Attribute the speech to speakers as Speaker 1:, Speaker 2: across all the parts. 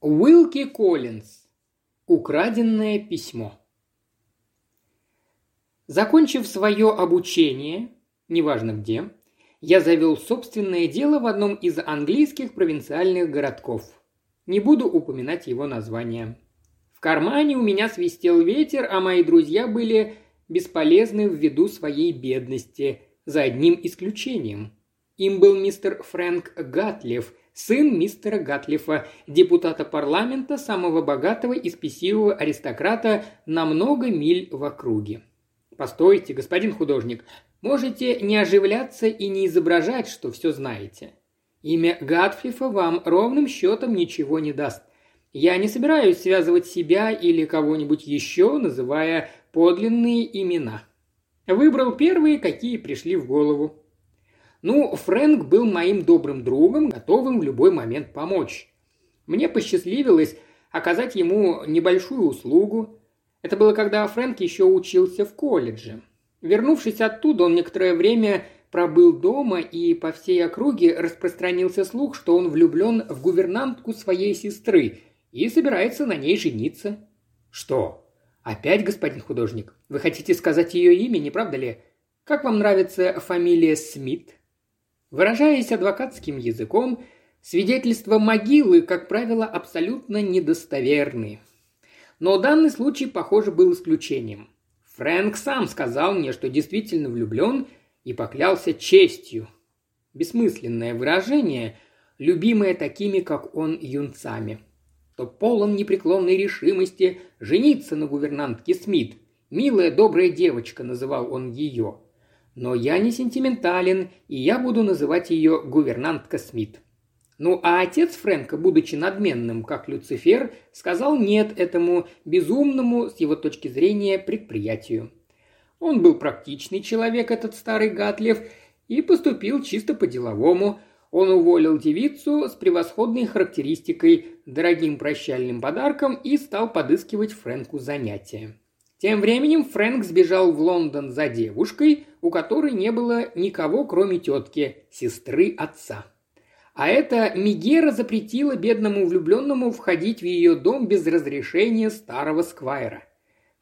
Speaker 1: Уилки Коллинз. Украденное письмо. Закончив свое обучение, неважно где, я завел собственное дело в одном из английских провинциальных городков. Не буду упоминать его название. В кармане у меня свистел ветер, а мои друзья были бесполезны ввиду своей бедности, за одним исключением. Им был мистер Фрэнк Гатлев, сын мистера Гатлифа, депутата парламента, самого богатого и спесивого аристократа на много миль в округе. Постойте, господин художник, можете не оживляться и не изображать, что все знаете. Имя Гатлифа вам ровным счетом ничего не даст. Я не собираюсь связывать себя или кого-нибудь еще, называя подлинные имена. Выбрал первые, какие пришли в голову. Ну, Фрэнк был моим добрым другом, готовым в любой момент помочь. Мне посчастливилось оказать ему небольшую услугу. Это было, когда Фрэнк еще учился в колледже. Вернувшись оттуда, он некоторое время пробыл дома, и по всей округе распространился слух, что он влюблен в гувернантку своей сестры и собирается на ней жениться. Что? Опять, господин художник? Вы хотите сказать ее имя, не правда ли? Как вам нравится фамилия Смит? Выражаясь адвокатским языком, свидетельства могилы, как правило, абсолютно недостоверны. Но данный случай, похоже, был исключением. Фрэнк сам сказал мне, что действительно влюблен и поклялся честью. Бессмысленное выражение, любимое такими, как он, юнцами. То полон непреклонной решимости жениться на гувернантке Смит. «Милая, добрая девочка», называл он ее – но я не сентиментален, и я буду называть ее гувернантка Смит. Ну а отец Фрэнка, будучи надменным, как Люцифер, сказал нет этому безумному, с его точки зрения, предприятию. Он был практичный человек, этот старый Гатлев, и поступил чисто по-деловому. Он уволил девицу с превосходной характеристикой, дорогим прощальным подарком и стал подыскивать Фрэнку занятия. Тем временем Фрэнк сбежал в Лондон за девушкой, у которой не было никого, кроме тетки, сестры отца. А эта Мигера запретила бедному влюбленному входить в ее дом без разрешения старого сквайра.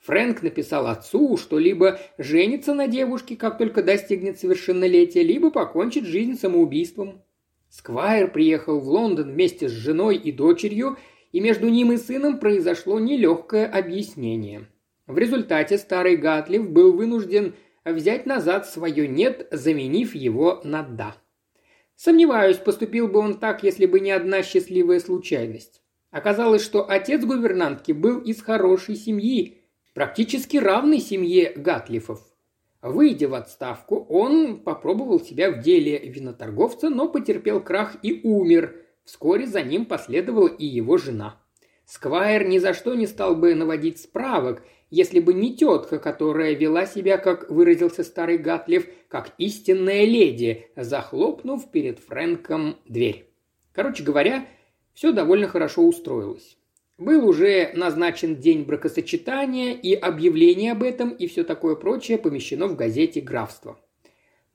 Speaker 1: Фрэнк написал отцу, что либо женится на девушке, как только достигнет совершеннолетия, либо покончит жизнь самоубийством. Сквайр приехал в Лондон вместе с женой и дочерью, и между ним и сыном произошло нелегкое объяснение – в результате старый Гатлив был вынужден взять назад свое «нет», заменив его на «да». Сомневаюсь, поступил бы он так, если бы не одна счастливая случайность. Оказалось, что отец гувернантки был из хорошей семьи, практически равной семье Гатлифов. Выйдя в отставку, он попробовал себя в деле виноторговца, но потерпел крах и умер. Вскоре за ним последовала и его жена. Сквайр ни за что не стал бы наводить справок, если бы не тетка, которая вела себя, как выразился старый Гатлев, как истинная леди, захлопнув перед Фрэнком дверь. Короче говоря, все довольно хорошо устроилось. Был уже назначен день бракосочетания, и объявление об этом и все такое прочее помещено в газете «Графство».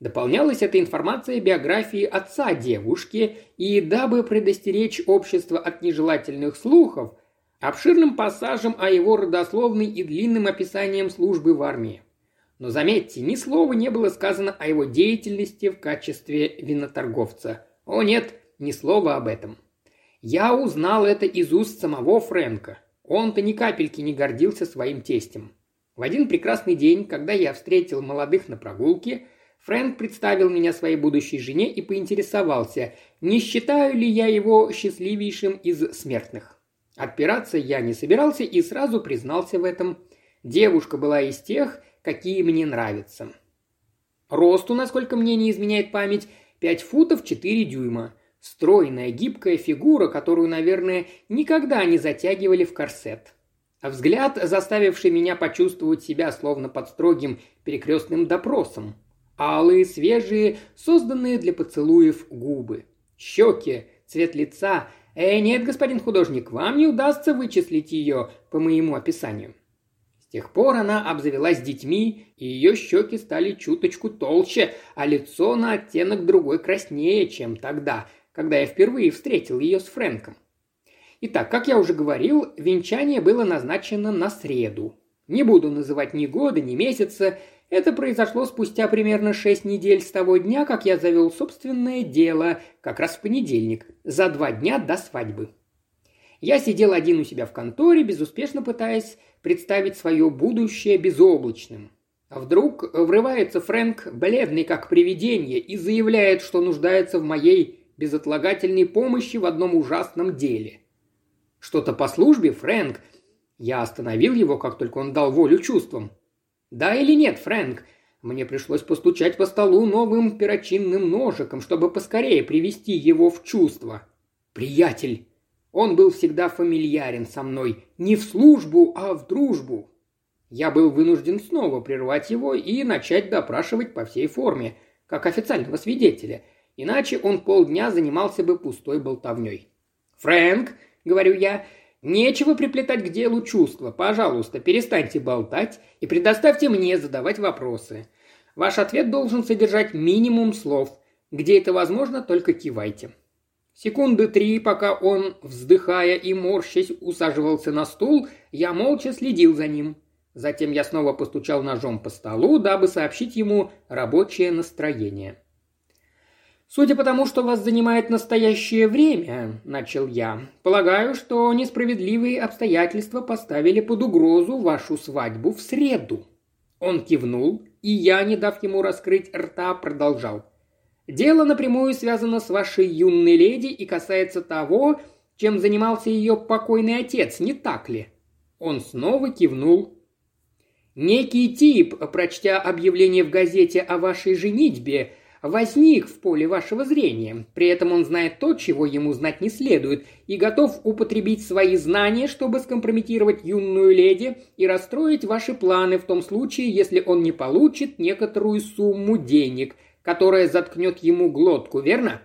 Speaker 1: Дополнялась эта информация биографии отца девушки, и дабы предостеречь общество от нежелательных слухов, обширным пассажем о его родословной и длинным описанием службы в армии. Но заметьте, ни слова не было сказано о его деятельности в качестве виноторговца. О нет, ни слова об этом. Я узнал это из уст самого Фрэнка. Он-то ни капельки не гордился своим тестем. В один прекрасный день, когда я встретил молодых на прогулке, Фрэнк представил меня своей будущей жене и поинтересовался, не считаю ли я его счастливейшим из смертных. Отпираться я не собирался и сразу признался в этом. Девушка была из тех, какие мне нравятся. Росту, насколько мне не изменяет память, 5 футов 4 дюйма. Стройная, гибкая фигура, которую, наверное, никогда не затягивали в корсет. Взгляд, заставивший меня почувствовать себя словно под строгим перекрестным допросом. Алые, свежие, созданные для поцелуев губы. Щеки, цвет лица – «Э, нет, господин художник, вам не удастся вычислить ее по моему описанию». С тех пор она обзавелась детьми, и ее щеки стали чуточку толще, а лицо на оттенок другой краснее, чем тогда, когда я впервые встретил ее с Фрэнком. Итак, как я уже говорил, венчание было назначено на среду. Не буду называть ни года, ни месяца. Это произошло спустя примерно шесть недель с того дня, как я завел собственное дело, как раз в понедельник, за два дня до свадьбы. Я сидел один у себя в конторе, безуспешно пытаясь представить свое будущее безоблачным. Вдруг врывается Фрэнк, бледный как привидение, и заявляет, что нуждается в моей безотлагательной помощи в одном ужасном деле. Что-то по службе, Фрэнк?» Я остановил его, как только он дал волю чувствам. «Да или нет, Фрэнк?» Мне пришлось постучать по столу новым перочинным ножиком, чтобы поскорее привести его в чувство. «Приятель!» Он был всегда фамильярен со мной. Не в службу, а в дружбу. Я был вынужден снова прервать его и начать допрашивать по всей форме, как официального свидетеля. Иначе он полдня занимался бы пустой болтовней. «Фрэнк!» — говорю я. «Нечего приплетать к делу чувства. Пожалуйста, перестаньте болтать и предоставьте мне задавать вопросы. Ваш ответ должен содержать минимум слов. Где это возможно, только кивайте». Секунды три, пока он, вздыхая и морщась, усаживался на стул, я молча следил за ним. Затем я снова постучал ножом по столу, дабы сообщить ему рабочее настроение. «Судя по тому, что вас занимает настоящее время», – начал я, – «полагаю, что несправедливые обстоятельства поставили под угрозу вашу свадьбу в среду». Он кивнул, и я, не дав ему раскрыть рта, продолжал. «Дело напрямую связано с вашей юной леди и касается того, чем занимался ее покойный отец, не так ли?» Он снова кивнул. «Некий тип, прочтя объявление в газете о вашей женитьбе, возник в поле вашего зрения. При этом он знает то, чего ему знать не следует, и готов употребить свои знания, чтобы скомпрометировать юную леди и расстроить ваши планы в том случае, если он не получит некоторую сумму денег, которая заткнет ему глотку, верно?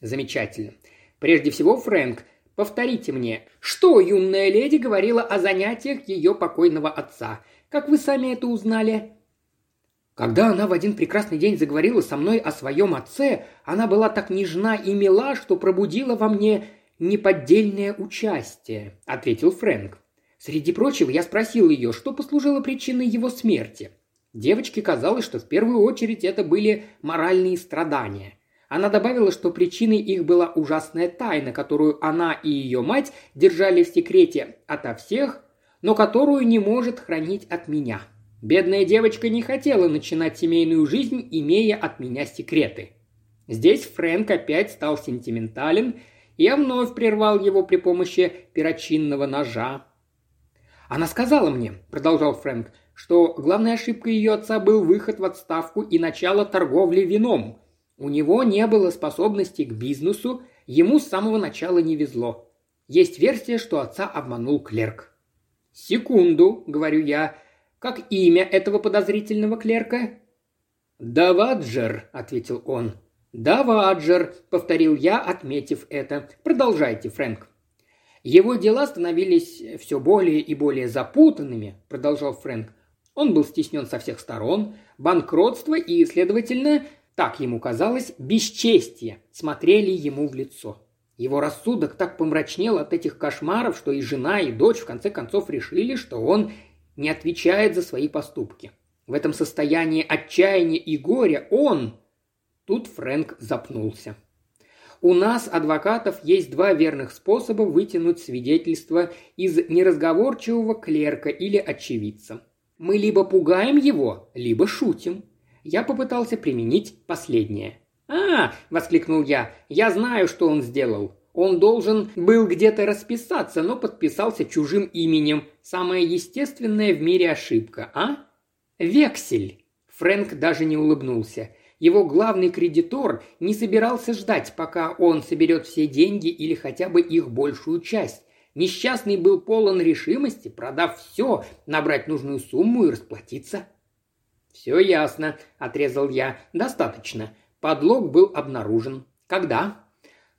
Speaker 1: Замечательно. Прежде всего, Фрэнк, повторите мне, что юная леди говорила о занятиях ее покойного отца? Как вы сами это узнали? Когда она в один прекрасный день заговорила со мной о своем отце, она была так нежна и мила, что пробудила во мне неподдельное участие», – ответил Фрэнк. Среди прочего, я спросил ее, что послужило причиной его смерти. Девочке казалось, что в первую очередь это были моральные страдания. Она добавила, что причиной их была ужасная тайна, которую она и ее мать держали в секрете ото всех, но которую не может хранить от меня. Бедная девочка не хотела начинать семейную жизнь, имея от меня секреты. Здесь Фрэнк опять стал сентиментален, и я вновь прервал его при помощи перочинного ножа. «Она сказала мне», – продолжал Фрэнк, – что главной ошибкой ее отца был выход в отставку и начало торговли вином. У него не было способности к бизнесу, ему с самого начала не везло. Есть версия, что отца обманул клерк. «Секунду», – говорю я, как имя этого подозрительного клерка?» «Даваджер», — ответил он. «Даваджер», — повторил я, отметив это. «Продолжайте, Фрэнк». «Его дела становились все более и более запутанными», — продолжал Фрэнк. Он был стеснен со всех сторон, банкротство и, следовательно, так ему казалось, бесчестие смотрели ему в лицо. Его рассудок так помрачнел от этих кошмаров, что и жена, и дочь в конце концов решили, что он не отвечает за свои поступки. В этом состоянии отчаяния и горя он... Тут Фрэнк запнулся. У нас, адвокатов, есть два верных способа вытянуть свидетельство из неразговорчивого клерка или очевидца. Мы либо пугаем его, либо шутим. Я попытался применить последнее. «А!» – воскликнул я. «Я знаю, что он сделал. Он должен был где-то расписаться, но подписался чужим именем. Самая естественная в мире ошибка, а? Вексель. Фрэнк даже не улыбнулся. Его главный кредитор не собирался ждать, пока он соберет все деньги или хотя бы их большую часть. Несчастный был полон решимости, продав все, набрать нужную сумму и расплатиться. «Все ясно», – отрезал я. «Достаточно. Подлог был обнаружен. Когда?»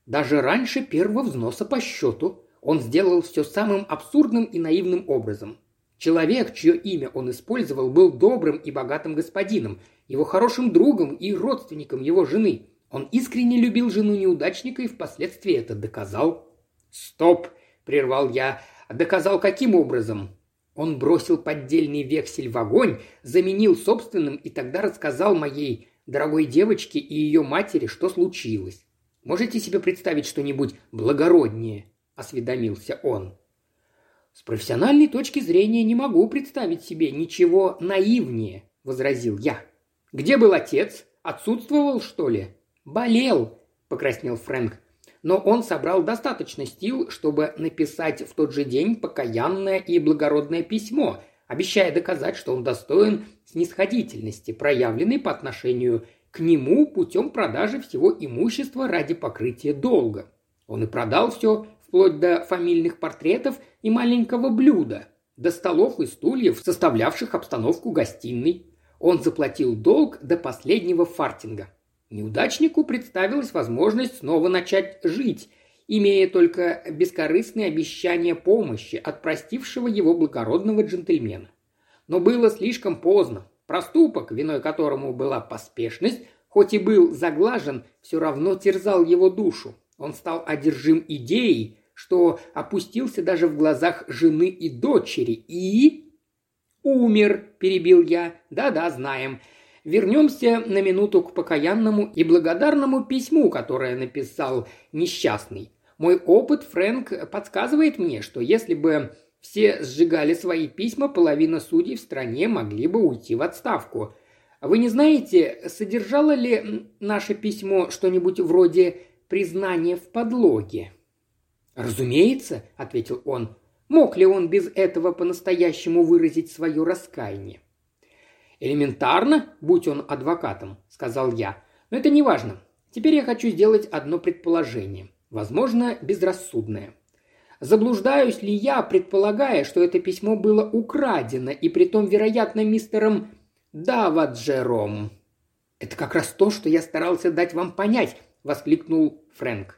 Speaker 1: Даже раньше первого взноса по счету он сделал все самым абсурдным и наивным образом. Человек, чье имя он использовал, был добрым и богатым господином, его хорошим другом и родственником его жены. Он искренне любил жену неудачника и впоследствии это доказал. «Стоп!» – прервал я. «Доказал каким образом?» Он бросил поддельный вексель в огонь, заменил собственным и тогда рассказал моей дорогой девочке и ее матери, что случилось. Можете себе представить что-нибудь благороднее?» – осведомился он. «С профессиональной точки зрения не могу представить себе ничего наивнее», – возразил я. «Где был отец? Отсутствовал, что ли?» «Болел», – покраснел Фрэнк. «Но он собрал достаточно сил, чтобы написать в тот же день покаянное и благородное письмо, обещая доказать, что он достоин снисходительности, проявленной по отношению к нему путем продажи всего имущества ради покрытия долга. Он и продал все, вплоть до фамильных портретов и маленького блюда, до столов и стульев, составлявших обстановку гостиной. Он заплатил долг до последнего фартинга. Неудачнику представилась возможность снова начать жить, имея только бескорыстные обещания помощи от простившего его благородного джентльмена. Но было слишком поздно. Проступок, виной которому была поспешность, хоть и был заглажен, все равно терзал его душу. Он стал одержим идеей, что опустился даже в глазах жены и дочери и... «Умер», – перебил я. «Да-да, знаем. Вернемся на минуту к покаянному и благодарному письму, которое написал несчастный. Мой опыт, Фрэнк, подсказывает мне, что если бы все сжигали свои письма, половина судей в стране могли бы уйти в отставку. Вы не знаете, содержало ли наше письмо что-нибудь вроде признания в подлоге?» «Разумеется», — ответил он. «Мог ли он без этого по-настоящему выразить свое раскаяние?» «Элементарно, будь он адвокатом», — сказал я. «Но это не важно. Теперь я хочу сделать одно предположение, возможно, безрассудное. Заблуждаюсь ли я, предполагая, что это письмо было украдено, и притом, вероятно, мистером Даваджером?» «Это как раз то, что я старался дать вам понять», — воскликнул Фрэнк.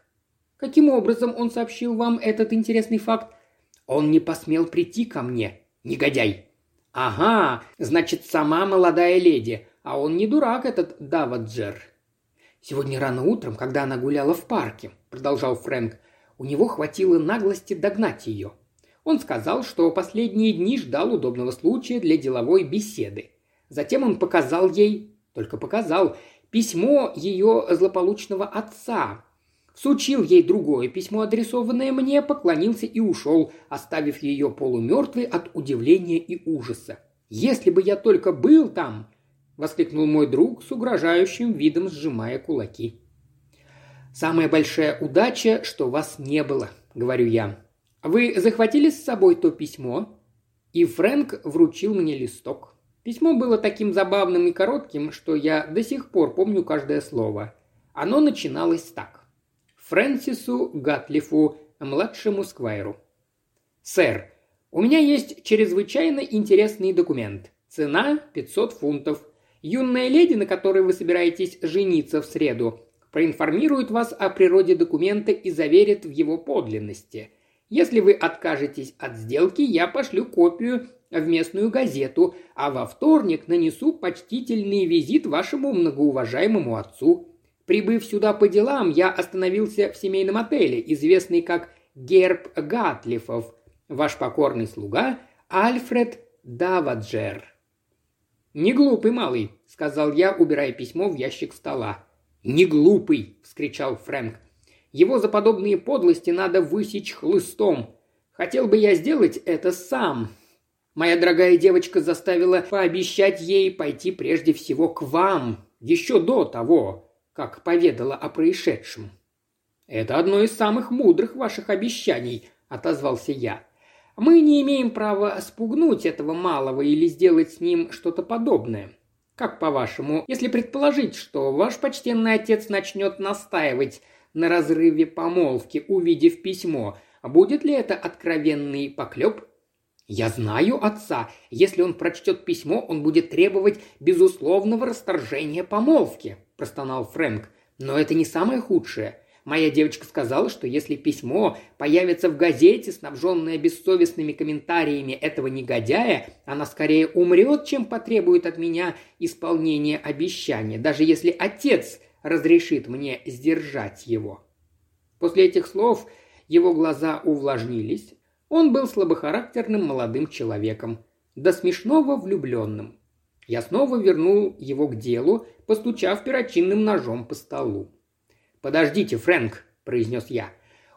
Speaker 1: «Каким образом он сообщил вам этот интересный факт?» «Он не посмел прийти ко мне, негодяй». «Ага, значит, сама молодая леди, а он не дурак, этот Даваджер». «Сегодня рано утром, когда она гуляла в парке», — продолжал Фрэнк, — у него хватило наглости догнать ее. Он сказал, что последние дни ждал удобного случая для деловой беседы. Затем он показал ей, только показал, письмо ее злополучного отца. Всучил ей другое письмо, адресованное мне, поклонился и ушел, оставив ее полумертвой от удивления и ужаса. «Если бы я только был там!» – воскликнул мой друг с угрожающим видом, сжимая кулаки. «Самая большая удача, что вас не было», — говорю я. «Вы захватили с собой то письмо?» И Фрэнк вручил мне листок. Письмо было таким забавным и коротким, что я до сих пор помню каждое слово. Оно начиналось так. Фрэнсису Гатлифу, младшему Сквайру. «Сэр, у меня есть чрезвычайно интересный документ. Цена 500 фунтов. Юная леди, на которой вы собираетесь жениться в среду, проинформирует вас о природе документа и заверит в его подлинности. Если вы откажетесь от сделки, я пошлю копию в местную газету, а во вторник нанесу почтительный визит вашему многоуважаемому отцу. Прибыв сюда по делам, я остановился в семейном отеле, известный как Герб Гатлифов, ваш покорный слуга Альфред Даваджер. «Не глупый малый», — сказал я, убирая письмо в ящик стола. «Не глупый!» – вскричал Фрэнк. «Его за подобные подлости надо высечь хлыстом. Хотел бы я сделать это сам. Моя дорогая девочка заставила пообещать ей пойти прежде всего к вам, еще до того, как поведала о происшедшем». «Это одно из самых мудрых ваших обещаний», – отозвался я. «Мы не имеем права спугнуть этого малого или сделать с ним что-то подобное. Как по-вашему, если предположить, что ваш почтенный отец начнет настаивать на разрыве помолвки, увидев письмо, будет ли это откровенный поклеп? Я знаю отца. Если он прочтет письмо, он будет требовать безусловного расторжения помолвки, простонал Фрэнк. Но это не самое худшее. Моя девочка сказала, что если письмо появится в газете, снабженное бессовестными комментариями этого негодяя, она скорее умрет, чем потребует от меня исполнения обещания, даже если отец разрешит мне сдержать его. После этих слов Его глаза увлажнились. Он был слабохарактерным молодым человеком, до смешного влюбленным. Я снова вернул его к делу, постучав перочинным ножом по столу. «Подождите, Фрэнк», – произнес я.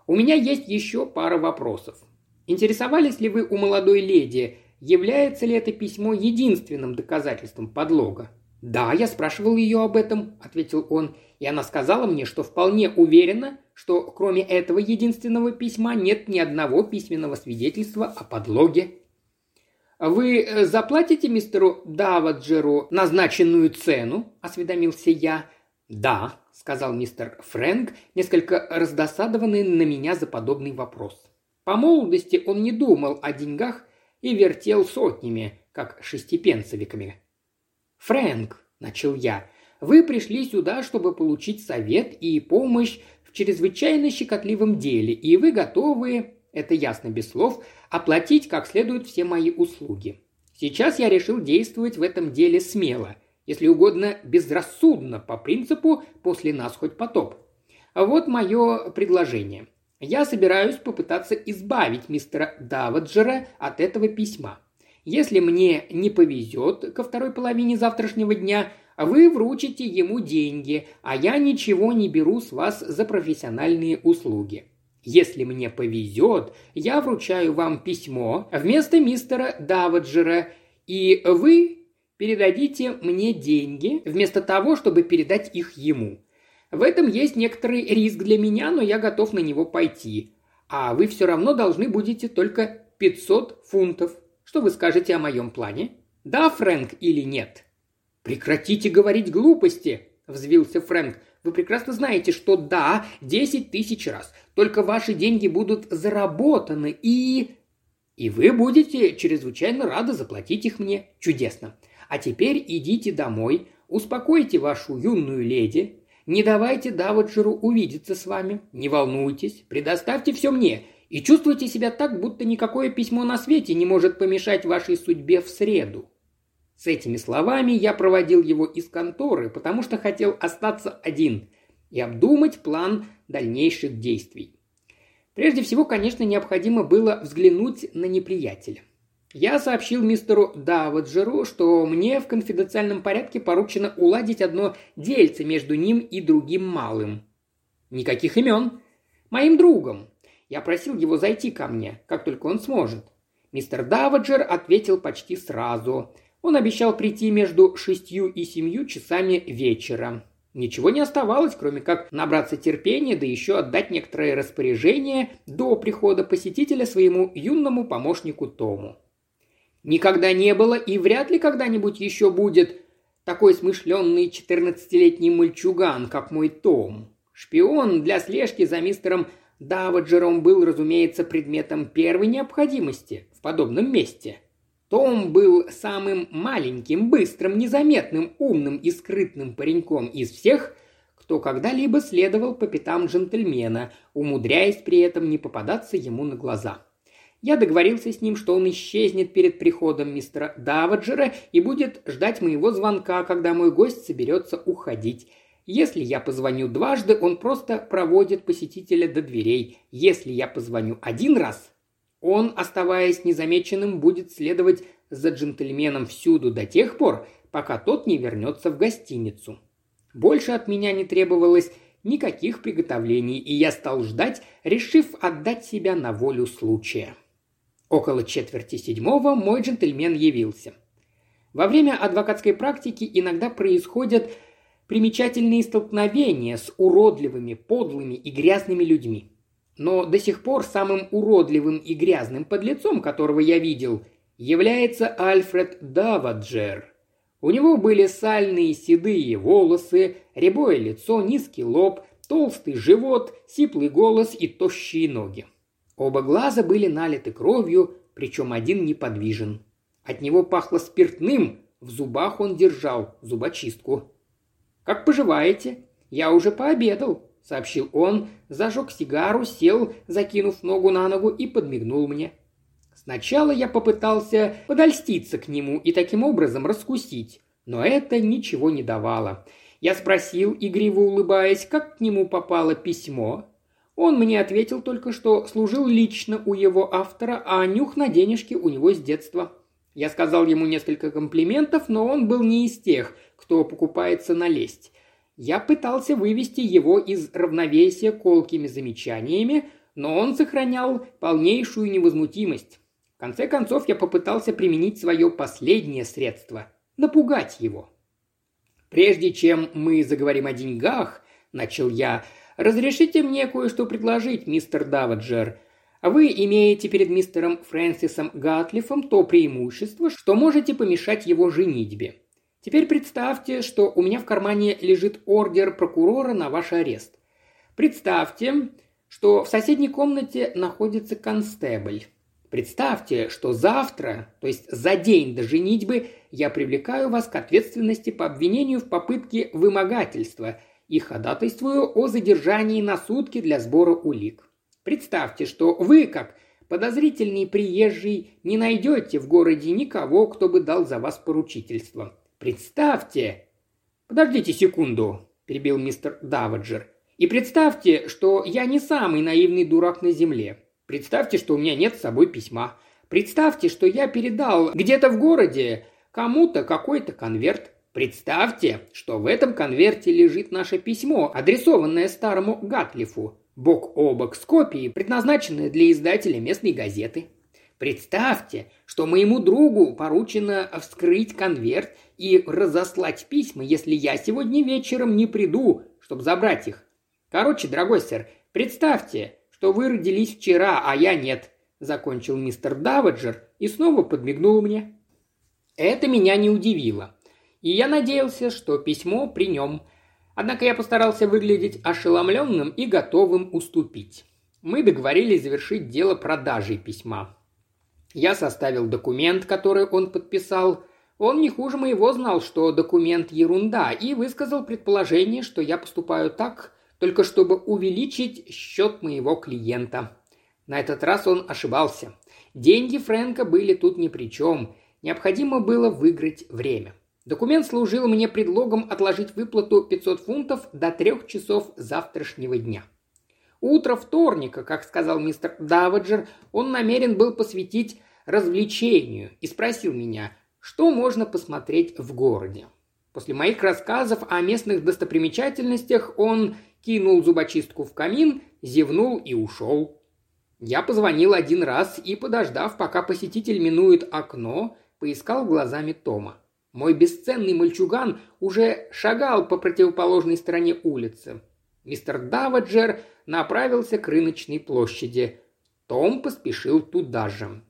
Speaker 1: «У меня есть еще пара вопросов. Интересовались ли вы у молодой леди, является ли это письмо единственным доказательством подлога?» «Да, я спрашивал ее об этом», – ответил он, и она сказала мне, что вполне уверена, что кроме этого единственного письма нет ни одного письменного свидетельства о подлоге. «Вы э, заплатите мистеру Даваджеру назначенную цену?» – осведомился я. «Да», – сказал мистер Фрэнк, несколько раздосадованный на меня за подобный вопрос. По молодости он не думал о деньгах и вертел сотнями, как шестипенцевиками. «Фрэнк», – начал я, – «вы пришли сюда, чтобы получить совет и помощь в чрезвычайно щекотливом деле, и вы готовы, это ясно без слов, оплатить как следует все мои услуги. Сейчас я решил действовать в этом деле смело, если угодно безрассудно, по принципу «после нас хоть потоп». Вот мое предложение. Я собираюсь попытаться избавить мистера Даваджера от этого письма. Если мне не повезет ко второй половине завтрашнего дня, вы вручите ему деньги, а я ничего не беру с вас за профессиональные услуги. Если мне повезет, я вручаю вам письмо вместо мистера Даваджера, и вы передадите мне деньги вместо того, чтобы передать их ему. В этом есть некоторый риск для меня, но я готов на него пойти. А вы все равно должны будете только 500 фунтов. Что вы скажете о моем плане? Да, Фрэнк, или нет?» «Прекратите говорить глупости!» – взвился Фрэнк. «Вы прекрасно знаете, что да, десять тысяч раз. Только ваши деньги будут заработаны и...» «И вы будете чрезвычайно рады заплатить их мне. Чудесно. А теперь идите домой, успокойте вашу юную леди, не давайте Даваджеру увидеться с вами, не волнуйтесь, предоставьте все мне, и чувствуйте себя так, будто никакое письмо на свете не может помешать вашей судьбе в среду». С этими словами я проводил его из конторы, потому что хотел остаться один и обдумать план дальнейших действий. Прежде всего, конечно, необходимо было взглянуть на неприятеля. Я сообщил мистеру Даваджеру, что мне в конфиденциальном порядке поручено уладить одно дельце между ним и другим малым. Никаких имен. Моим другом, я просил его зайти ко мне, как только он сможет. Мистер Даваджер ответил почти сразу. Он обещал прийти между шестью и семью часами вечера. Ничего не оставалось, кроме как набраться терпения, да еще отдать некоторые распоряжения до прихода посетителя своему юному помощнику Тому. Никогда не было и вряд ли когда-нибудь еще будет такой смышленный четырнадцатилетний мальчуган, как мой Том. Шпион для слежки за мистером Даваджером был, разумеется, предметом первой необходимости в подобном месте. Том был самым маленьким, быстрым, незаметным, умным и скрытным пареньком из всех, кто когда-либо следовал по пятам джентльмена, умудряясь при этом не попадаться ему на глаза. Я договорился с ним, что он исчезнет перед приходом мистера Даваджера и будет ждать моего звонка, когда мой гость соберется уходить. Если я позвоню дважды, он просто проводит посетителя до дверей. Если я позвоню один раз, он, оставаясь незамеченным, будет следовать за джентльменом всюду до тех пор, пока тот не вернется в гостиницу. Больше от меня не требовалось никаких приготовлений, и я стал ждать, решив отдать себя на волю случая. Около четверти седьмого мой джентльмен явился. Во время адвокатской практики иногда происходят примечательные столкновения с уродливыми, подлыми и грязными людьми. Но до сих пор самым уродливым и грязным подлецом, которого я видел, является Альфред Даваджер. У него были сальные седые волосы, рябое лицо, низкий лоб, толстый живот, сиплый голос и тощие ноги. Оба глаза были налиты кровью, причем один неподвижен. От него пахло спиртным, в зубах он держал зубочистку. «Как поживаете? Я уже пообедал», — сообщил он, зажег сигару, сел, закинув ногу на ногу и подмигнул мне. Сначала я попытался подольститься к нему и таким образом раскусить, но это ничего не давало. Я спросил, игриво улыбаясь, как к нему попало письмо. Он мне ответил только, что служил лично у его автора, а нюх на денежки у него с детства. Я сказал ему несколько комплиментов, но он был не из тех, кто покупается на лесть. Я пытался вывести его из равновесия колкими замечаниями, но он сохранял полнейшую невозмутимость. В конце концов, я попытался применить свое последнее средство – напугать его. «Прежде чем мы заговорим о деньгах», – начал я, – «разрешите мне кое-что предложить, мистер Даваджер. Вы имеете перед мистером Фрэнсисом Гатлифом то преимущество, что можете помешать его женитьбе. Теперь представьте, что у меня в кармане лежит ордер прокурора на ваш арест. Представьте, что в соседней комнате находится констебль. Представьте, что завтра, то есть за день до женитьбы, я привлекаю вас к ответственности по обвинению в попытке вымогательства и ходатайствую о задержании на сутки для сбора улик. Представьте, что вы, как подозрительный приезжий, не найдете в городе никого, кто бы дал за вас поручительство. Представьте... Подождите секунду, перебил мистер Даваджер. И представьте, что я не самый наивный дурак на земле. Представьте, что у меня нет с собой письма. Представьте, что я передал где-то в городе кому-то какой-то конверт. Представьте, что в этом конверте лежит наше письмо, адресованное старому Гатлифу бок о бок с копией, предназначенной для издателя местной газеты. Представьте, что моему другу поручено вскрыть конверт и разослать письма, если я сегодня вечером не приду, чтобы забрать их. Короче, дорогой сэр, представьте, что вы родились вчера, а я нет», – закончил мистер Даваджер и снова подмигнул мне. Это меня не удивило, и я надеялся, что письмо при нем – Однако я постарался выглядеть ошеломленным и готовым уступить. Мы договорились завершить дело продажей письма. Я составил документ, который он подписал. Он не хуже моего знал, что документ ерунда, и высказал предположение, что я поступаю так, только чтобы увеличить счет моего клиента. На этот раз он ошибался. Деньги Фрэнка были тут ни при чем. Необходимо было выиграть время. Документ служил мне предлогом отложить выплату 500 фунтов до трех часов завтрашнего дня. Утро вторника, как сказал мистер Даваджер, он намерен был посвятить развлечению и спросил меня, что можно посмотреть в городе. После моих рассказов о местных достопримечательностях он кинул зубочистку в камин, зевнул и ушел. Я позвонил один раз и, подождав, пока посетитель минует окно, поискал глазами Тома. Мой бесценный мальчуган уже шагал по противоположной стороне улицы. Мистер Даваджер направился к рыночной площади. Том поспешил туда же.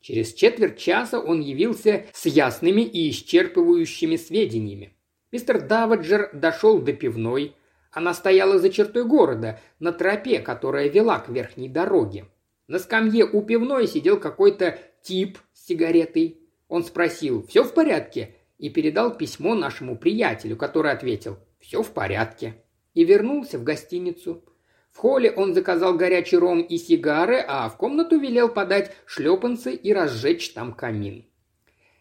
Speaker 1: Через четверть часа он явился с ясными и исчерпывающими сведениями. Мистер Даваджер дошел до пивной. Она стояла за чертой города, на тропе, которая вела к верхней дороге. На скамье у пивной сидел какой-то тип с сигаретой. Он спросил «Все в порядке?» и передал письмо нашему приятелю, который ответил «Все в порядке» и вернулся в гостиницу. В холле он заказал горячий ром и сигары, а в комнату велел подать шлепанцы и разжечь там камин.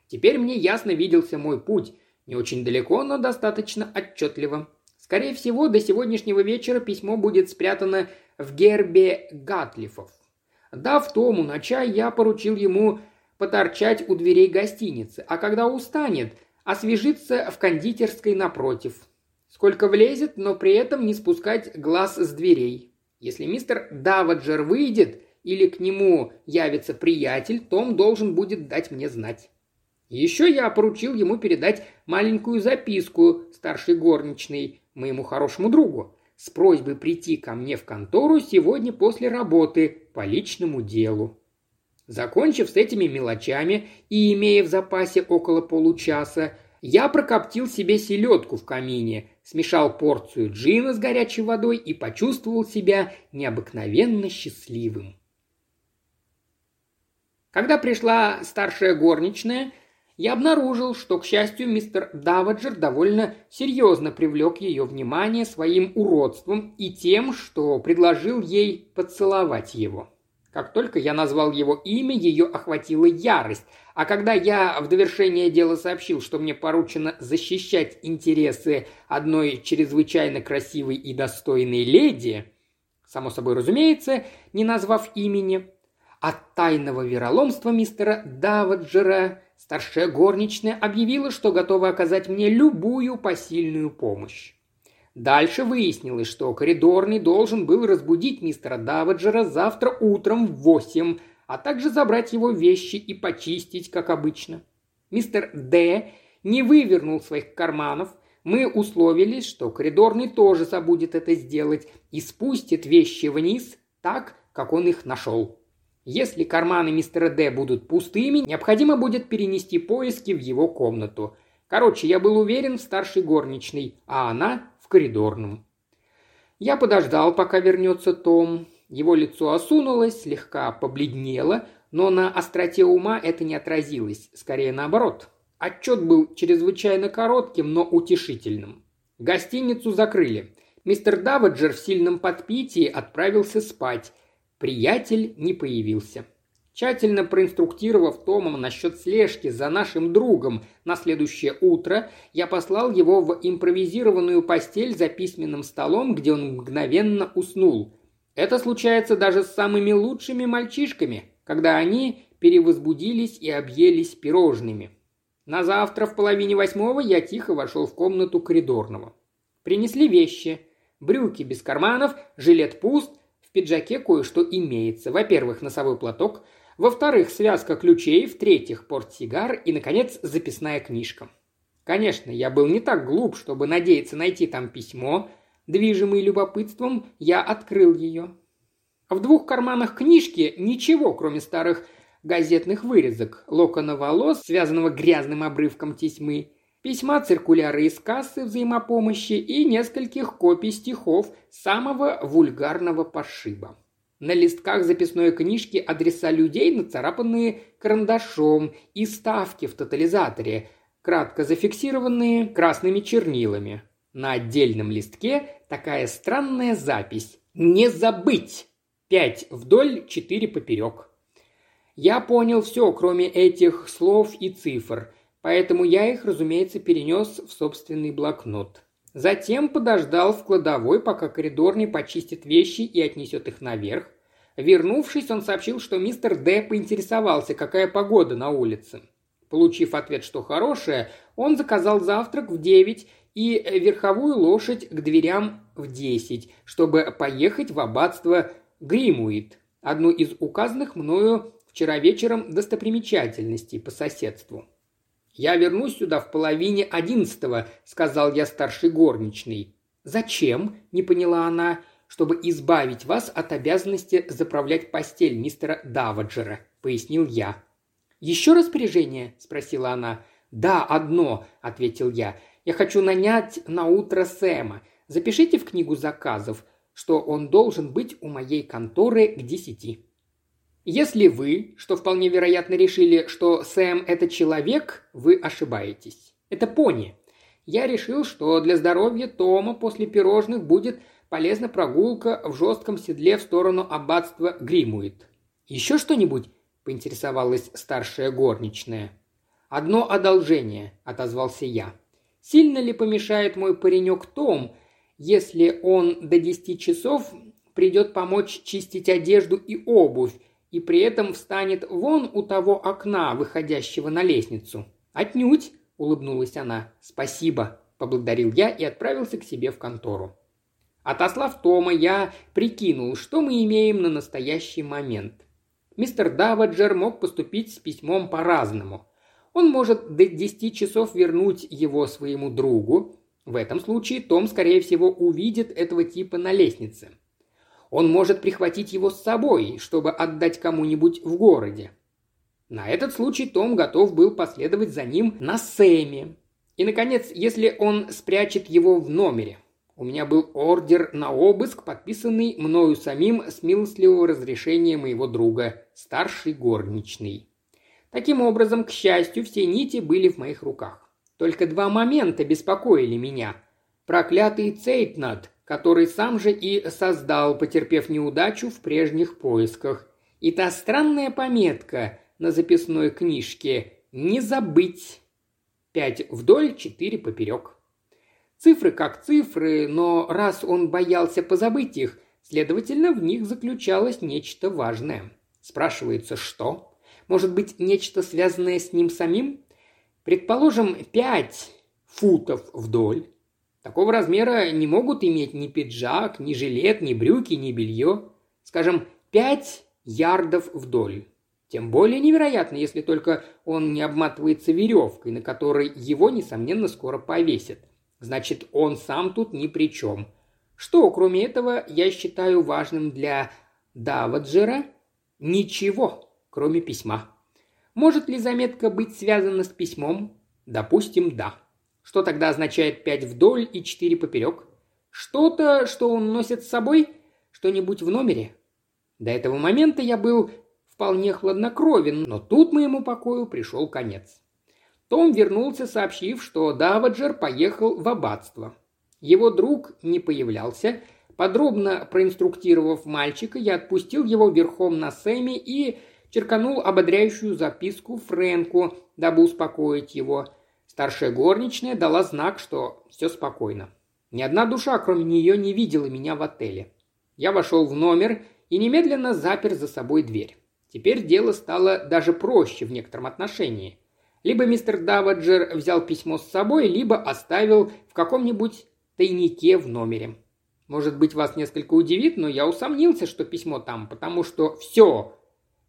Speaker 1: Теперь мне ясно виделся мой путь, не очень далеко, но достаточно отчетливо. Скорее всего, до сегодняшнего вечера письмо будет спрятано в гербе Гатлифов. Дав Тому на чай, я поручил ему поторчать у дверей гостиницы, а когда устанет, освежиться в кондитерской напротив. Сколько влезет, но при этом не спускать глаз с дверей. Если мистер Даваджер выйдет или к нему явится приятель, Том должен будет дать мне знать. Еще я поручил ему передать маленькую записку старшей горничной, моему хорошему другу, с просьбой прийти ко мне в контору сегодня после работы по личному делу. Закончив с этими мелочами и имея в запасе около получаса, я прокоптил себе селедку в камине, смешал порцию джина с горячей водой и почувствовал себя необыкновенно счастливым. Когда пришла старшая горничная, я обнаружил, что, к счастью, мистер Даваджер довольно серьезно привлек ее внимание своим уродством и тем, что предложил ей поцеловать его. Как только я назвал его имя, ее охватила ярость, а когда я в довершение дела сообщил, что мне поручено защищать интересы одной чрезвычайно красивой и достойной леди, само собой разумеется, не назвав имени. От тайного вероломства мистера Даваджера старшая горничная объявила, что готова оказать мне любую посильную помощь. Дальше выяснилось, что коридорный должен был разбудить мистера Даваджера завтра утром в восемь, а также забрать его вещи и почистить, как обычно. Мистер Д. не вывернул своих карманов. Мы условились, что коридорный тоже забудет это сделать и спустит вещи вниз так, как он их нашел. Если карманы мистера Д будут пустыми, необходимо будет перенести поиски в его комнату. Короче, я был уверен в старшей горничной, а она коридорном. Я подождал, пока вернется Том. Его лицо осунулось, слегка побледнело, но на остроте ума это не отразилось, скорее наоборот. Отчет был чрезвычайно коротким, но утешительным. Гостиницу закрыли. Мистер Даваджер в сильном подпитии отправился спать. Приятель не появился. Тщательно проинструктировав Томом насчет слежки за нашим другом на следующее утро, я послал его в импровизированную постель за письменным столом, где он мгновенно уснул. Это случается даже с самыми лучшими мальчишками, когда они перевозбудились и объелись пирожными. На завтра в половине восьмого я тихо вошел в комнату коридорного. Принесли вещи. Брюки без карманов, жилет пуст, в пиджаке кое-что имеется. Во-первых, носовой платок, во-вторых, связка ключей, в-третьих, портсигар и, наконец, записная книжка. Конечно, я был не так глуп, чтобы надеяться найти там письмо – Движимый любопытством, я открыл ее. В двух карманах книжки ничего, кроме старых газетных вырезок, локона волос, связанного грязным обрывком тесьмы, письма циркуляры из кассы взаимопомощи и нескольких копий стихов самого вульгарного пошиба. На листках записной книжки адреса людей, нацарапанные карандашом, и ставки в тотализаторе, кратко зафиксированные красными чернилами. На отдельном листке такая странная запись «Не забыть!» Пять вдоль, четыре поперек. Я понял все, кроме этих слов и цифр, поэтому я их, разумеется, перенес в собственный блокнот. Затем подождал в кладовой, пока коридорный почистит вещи и отнесет их наверх. Вернувшись, он сообщил, что мистер Д. поинтересовался, какая погода на улице. Получив ответ, что хорошая, он заказал завтрак в девять и верховую лошадь к дверям в десять, чтобы поехать в аббатство Гримуит, одну из указанных мною вчера вечером достопримечательностей по соседству. «Я вернусь сюда в половине одиннадцатого», — сказал я старшей горничной. «Зачем?» — не поняла она. «Чтобы избавить вас от обязанности заправлять постель мистера Даваджера», — пояснил я. «Еще распоряжение?» – спросила она. «Да, одно», – ответил я. «Я хочу нанять на утро Сэма. Запишите в книгу заказов, что он должен быть у моей конторы к десяти». Если вы, что вполне вероятно, решили, что Сэм – это человек, вы ошибаетесь. Это пони. Я решил, что для здоровья Тома после пирожных будет полезна прогулка в жестком седле в сторону аббатства Гримуит. Еще что-нибудь – поинтересовалась старшая горничная. «Одно одолжение», – отозвался я. «Сильно ли помешает мой паренек Том, если он до десяти часов придет помочь чистить одежду и обувь, и при этом встанет вон у того окна, выходящего на лестницу?» «Отнюдь», – улыбнулась она. «Спасибо», – поблагодарил я и отправился к себе в контору. Отослав Тома, я прикинул, что мы имеем на настоящий момент. Мистер Даваджер мог поступить с письмом по-разному. Он может до 10 часов вернуть его своему другу. В этом случае Том, скорее всего, увидит этого типа на лестнице. Он может прихватить его с собой, чтобы отдать кому-нибудь в городе. На этот случай Том готов был последовать за ним на Сэме. И, наконец, если он спрячет его в номере. У меня был ордер на обыск, подписанный мною самим с милостливого разрешения моего друга, старший горничный. Таким образом, к счастью, все нити были в моих руках. Только два момента беспокоили меня. Проклятый Цейтнат, который сам же и создал, потерпев неудачу в прежних поисках. И та странная пометка на записной книжке «Не забыть». Пять вдоль, четыре поперек. Цифры как цифры, но раз он боялся позабыть их, Следовательно, в них заключалось нечто важное. Спрашивается, что? Может быть, нечто связанное с ним самим? Предположим, пять футов вдоль. Такого размера не могут иметь ни пиджак, ни жилет, ни брюки, ни белье. Скажем, пять ярдов вдоль. Тем более невероятно, если только он не обматывается веревкой, на которой его, несомненно, скоро повесят. Значит, он сам тут ни при чем. Что, кроме этого, я считаю важным для Даваджера? Ничего, кроме письма. Может ли заметка быть связана с письмом? Допустим, да. Что тогда означает пять вдоль и четыре поперек? Что-то, что он носит с собой? Что-нибудь в номере? До этого момента я был вполне хладнокровен, но тут моему покою пришел конец. Том вернулся, сообщив, что Даваджер поехал в аббатство. Его друг не появлялся. Подробно проинструктировав мальчика, я отпустил его верхом на Сэмми и черканул ободряющую записку Фрэнку, дабы успокоить его. Старшая горничная дала знак, что все спокойно. Ни одна душа, кроме нее, не видела меня в отеле. Я вошел в номер и немедленно запер за собой дверь. Теперь дело стало даже проще в некотором отношении. Либо мистер Даваджер взял письмо с собой, либо оставил в каком-нибудь тайнике в номере. Может быть, вас несколько удивит, но я усомнился, что письмо там, потому что все,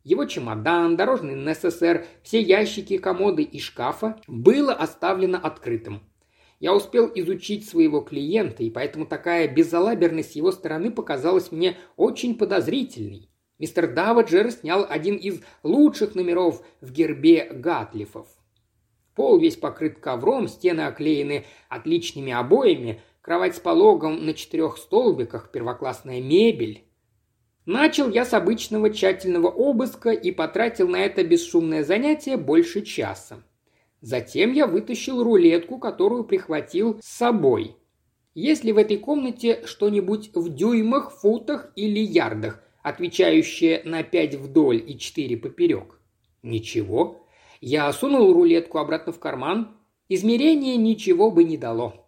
Speaker 1: его чемодан, дорожный НССР, все ящики, комоды и шкафа было оставлено открытым. Я успел изучить своего клиента, и поэтому такая безалаберность с его стороны показалась мне очень подозрительной. Мистер Даваджер снял один из лучших номеров в гербе Гатлифов. Пол весь покрыт ковром, стены оклеены отличными обоями, кровать с пологом на четырех столбиках, первоклассная мебель. Начал я с обычного тщательного обыска и потратил на это бесшумное занятие больше часа. Затем я вытащил рулетку, которую прихватил с собой. Есть ли в этой комнате что-нибудь в дюймах, футах или ярдах, отвечающее на пять вдоль и четыре поперек? Ничего. Я сунул рулетку обратно в карман. Измерение ничего бы не дало.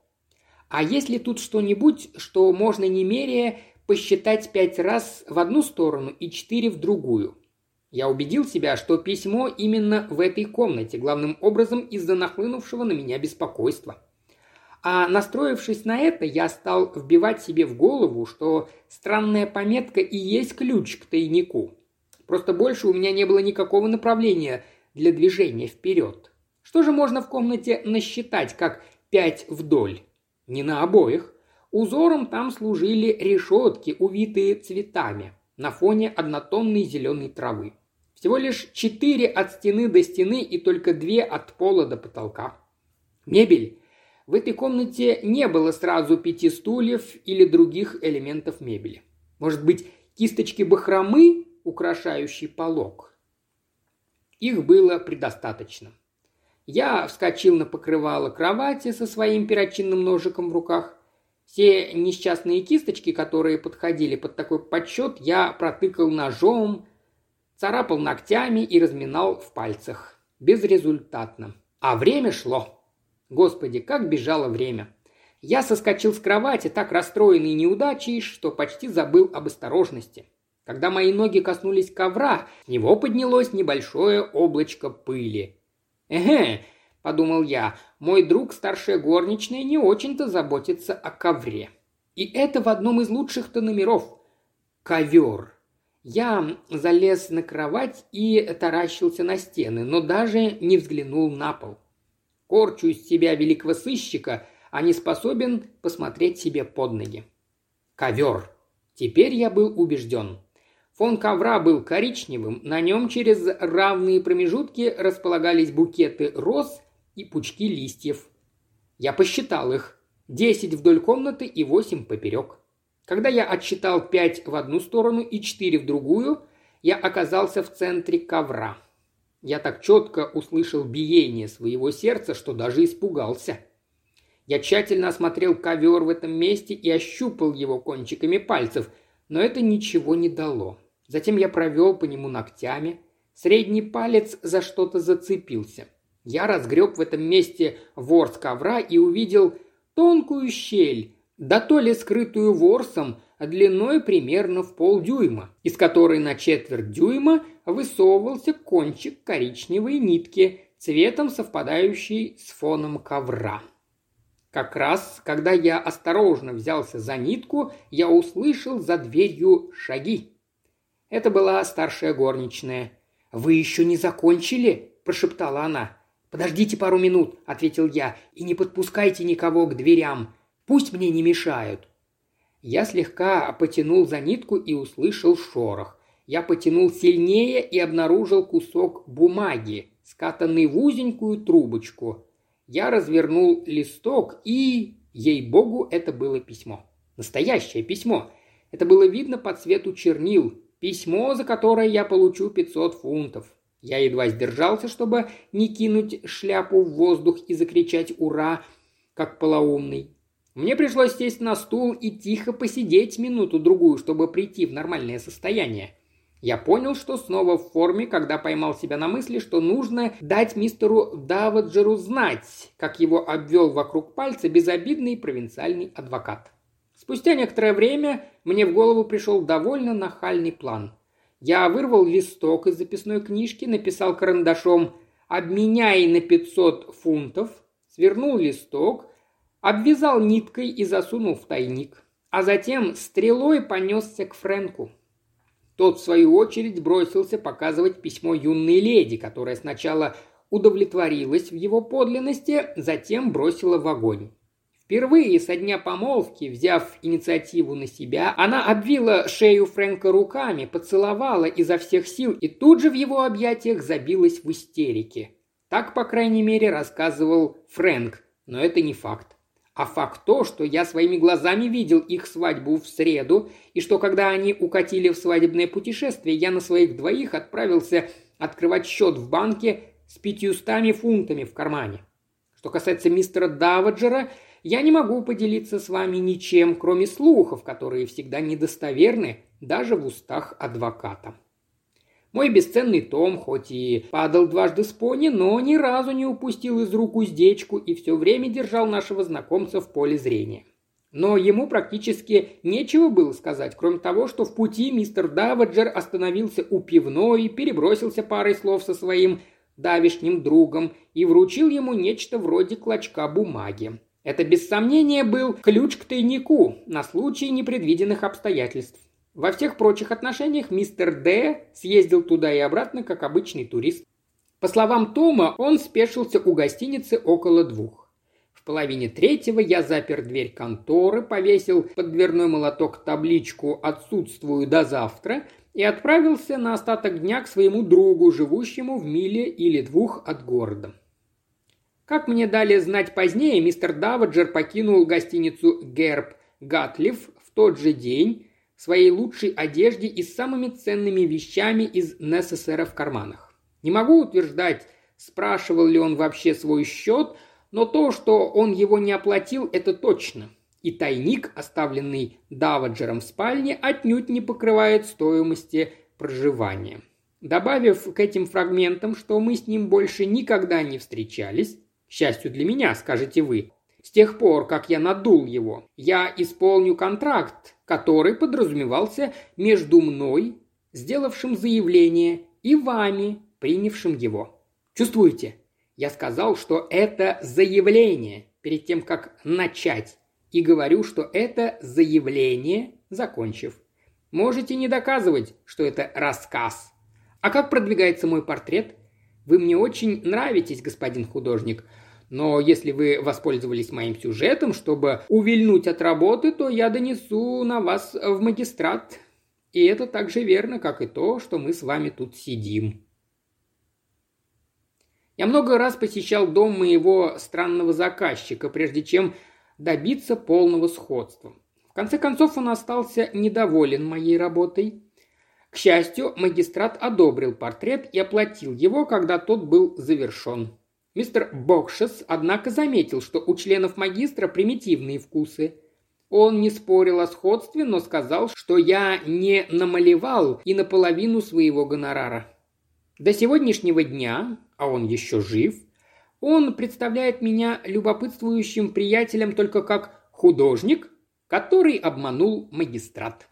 Speaker 1: А есть ли тут что-нибудь, что можно не меряя посчитать пять раз в одну сторону и четыре в другую? Я убедил себя, что письмо именно в этой комнате, главным образом из-за нахлынувшего на меня беспокойства. А настроившись на это, я стал вбивать себе в голову, что странная пометка и есть ключ к тайнику. Просто больше у меня не было никакого направления для движения вперед. Что же можно в комнате насчитать, как пять вдоль? Не на обоих. Узором там служили решетки, увитые цветами, на фоне однотонной зеленой травы. Всего лишь четыре от стены до стены и только две от пола до потолка. Мебель. В этой комнате не было сразу пяти стульев или других элементов мебели. Может быть, кисточки бахромы, украшающие полог. Их было предостаточно. Я вскочил на покрывало кровати со своим перочинным ножиком в руках. Все несчастные кисточки, которые подходили под такой подсчет, я протыкал ножом, царапал ногтями и разминал в пальцах. Безрезультатно. А время шло. Господи, как бежало время. Я соскочил с кровати, так расстроенный неудачей, что почти забыл об осторожности. Когда мои ноги коснулись ковра, с него поднялось небольшое облачко пыли. «Эге», — подумал я, — «мой друг старшая горничная не очень-то заботится о ковре». И это в одном из лучших-то номеров. Ковер. Я залез на кровать и таращился на стены, но даже не взглянул на пол. Корчу из себя великого сыщика, а не способен посмотреть себе под ноги. Ковер. Теперь я был убежден. Фон ковра был коричневым, на нем через равные промежутки располагались букеты роз и пучки листьев. Я посчитал их. Десять вдоль комнаты и восемь поперек. Когда я отсчитал пять в одну сторону и четыре в другую, я оказался в центре ковра. Я так четко услышал биение своего сердца, что даже испугался. Я тщательно осмотрел ковер в этом месте и ощупал его кончиками пальцев, но это ничего не дало. Затем я провел по нему ногтями. Средний палец за что-то зацепился. Я разгреб в этом месте ворс ковра и увидел тонкую щель, да то ли скрытую ворсом, длиной примерно в полдюйма, из которой на четверть дюйма высовывался кончик коричневой нитки, цветом совпадающий с фоном ковра. Как раз, когда я осторожно взялся за нитку, я услышал за дверью шаги. Это была старшая горничная. «Вы еще не закончили?» – прошептала она. «Подождите пару минут», – ответил я, – «и не подпускайте никого к дверям. Пусть мне не мешают». Я слегка потянул за нитку и услышал шорох. Я потянул сильнее и обнаружил кусок бумаги, скатанный в узенькую трубочку. Я развернул листок и... Ей-богу, это было письмо. Настоящее письмо. Это было видно по цвету чернил. Письмо, за которое я получу 500 фунтов. Я едва сдержался, чтобы не кинуть шляпу в воздух и закричать «Ура!», как полоумный. Мне пришлось сесть на стул и тихо посидеть минуту-другую, чтобы прийти в нормальное состояние. Я понял, что снова в форме, когда поймал себя на мысли, что нужно дать мистеру Даваджеру знать, как его обвел вокруг пальца безобидный провинциальный адвокат. Спустя некоторое время мне в голову пришел довольно нахальный план. Я вырвал листок из записной книжки, написал карандашом «Обменяй на 500 фунтов», свернул листок – обвязал ниткой и засунул в тайник, а затем стрелой понесся к Фрэнку. Тот, в свою очередь, бросился показывать письмо юной леди, которая сначала удовлетворилась в его подлинности, затем бросила в огонь. Впервые со дня помолвки, взяв инициативу на себя, она обвила шею Фрэнка руками, поцеловала изо всех сил и тут же в его объятиях забилась в истерике. Так, по крайней мере, рассказывал Фрэнк, но это не факт. А факт то, что я своими глазами видел их свадьбу в среду, и что когда они укатили в свадебное путешествие, я на своих двоих отправился открывать счет в банке с пятьюстами фунтами в кармане. Что касается мистера Даваджера, я не могу поделиться с вами ничем, кроме слухов, которые всегда недостоверны даже в устах адвоката. Мой бесценный том, хоть и падал дважды с пони, но ни разу не упустил из рук уздечку и все время держал нашего знакомца в поле зрения. Но ему практически нечего было сказать, кроме того, что в пути мистер Даваджер остановился у пивной, перебросился парой слов со своим давишним другом и вручил ему нечто вроде клочка бумаги. Это без сомнения был ключ к тайнику на случай непредвиденных обстоятельств. Во всех прочих отношениях мистер Д съездил туда и обратно, как обычный турист. По словам Тома, он спешился у гостиницы около двух. В половине третьего я запер дверь конторы, повесил под дверной молоток табличку «Отсутствую до завтра» и отправился на остаток дня к своему другу, живущему в миле или двух от города. Как мне дали знать позднее, мистер Даваджер покинул гостиницу «Герб Гатлиф» в тот же день, в своей лучшей одежде и с самыми ценными вещами из НССР в карманах. Не могу утверждать, спрашивал ли он вообще свой счет, но то, что он его не оплатил, это точно. И тайник, оставленный Даваджером в спальне, отнюдь не покрывает стоимости проживания. Добавив к этим фрагментам, что мы с ним больше никогда не встречались, к счастью для меня, скажете вы, с тех пор, как я надул его, я исполню контракт, который подразумевался между мной, сделавшим заявление, и вами, принявшим его. Чувствуете? Я сказал, что это заявление перед тем, как начать, и говорю, что это заявление, закончив. Можете не доказывать, что это рассказ. А как продвигается мой портрет? Вы мне очень нравитесь, господин художник. Но если вы воспользовались моим сюжетом, чтобы увильнуть от работы, то я донесу на вас в магистрат. И это так же верно, как и то, что мы с вами тут сидим. Я много раз посещал дом моего странного заказчика, прежде чем добиться полного сходства. В конце концов, он остался недоволен моей работой. К счастью, магистрат одобрил портрет и оплатил его, когда тот был завершен. Мистер Бокшес, однако, заметил, что у членов магистра примитивные вкусы. Он не спорил о сходстве, но сказал, что я не намалевал и наполовину своего гонорара. До сегодняшнего дня, а он еще жив, он представляет меня любопытствующим приятелем только как художник, который обманул магистрат.